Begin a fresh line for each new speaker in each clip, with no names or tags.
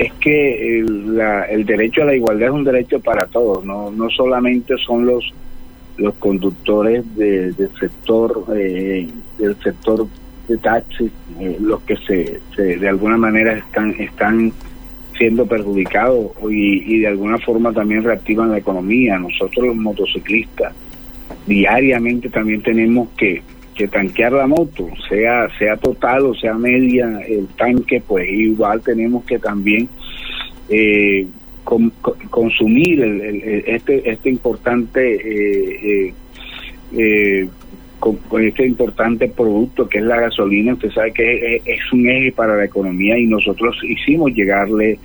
es que el, la, el derecho a la igualdad es un derecho para todos, no, no solamente son los los conductores del sector eh, del sector de taxis eh, los que se, se, de alguna manera están están siendo perjudicados y, y de alguna forma también reactivan la economía. Nosotros los motociclistas diariamente también tenemos que que tanquear la moto, sea sea total o sea media el tanque, pues igual tenemos que también eh, con, consumir el, este este importante eh, eh, con, este importante producto que es la gasolina. Usted sabe que es un eje para la economía y nosotros hicimos llegarle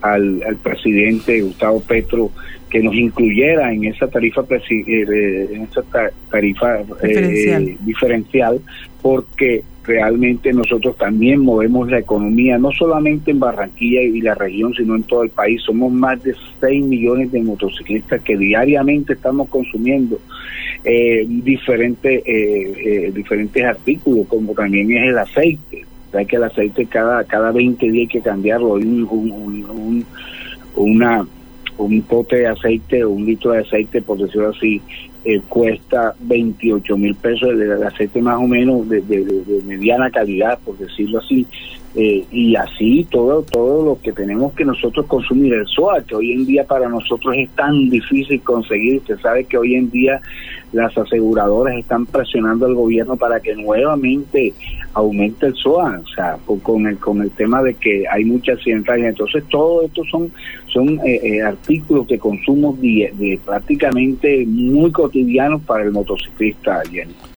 al, al presidente Gustavo Petro que nos incluyera en esa tarifa en esa tarifa
diferencial.
Eh, diferencial porque realmente nosotros también movemos la economía no solamente en Barranquilla y la región sino en todo el país somos más de 6 millones de motociclistas que diariamente estamos consumiendo eh, diferentes eh, eh, diferentes artículos como también es el aceite sea que el aceite cada cada 20 días hay que cambiarlo. Un, un, un, una un pote de aceite o un litro de aceite, por decirlo así, eh, cuesta 28 mil pesos el, el, aceite más o menos de, de, de, mediana calidad, por decirlo así, eh, y así todo todo lo que tenemos que nosotros consumir, el SOA, que hoy en día para nosotros es tan difícil conseguir, usted sabe que hoy en día las aseguradoras están presionando al gobierno para que nuevamente aumente el SOA, o sea, con el con el tema de que hay mucha accidentales, entonces todo esto son son eh, eh, artículos de consumo de prácticamente muy cotidianos para el motociclista, Jenny.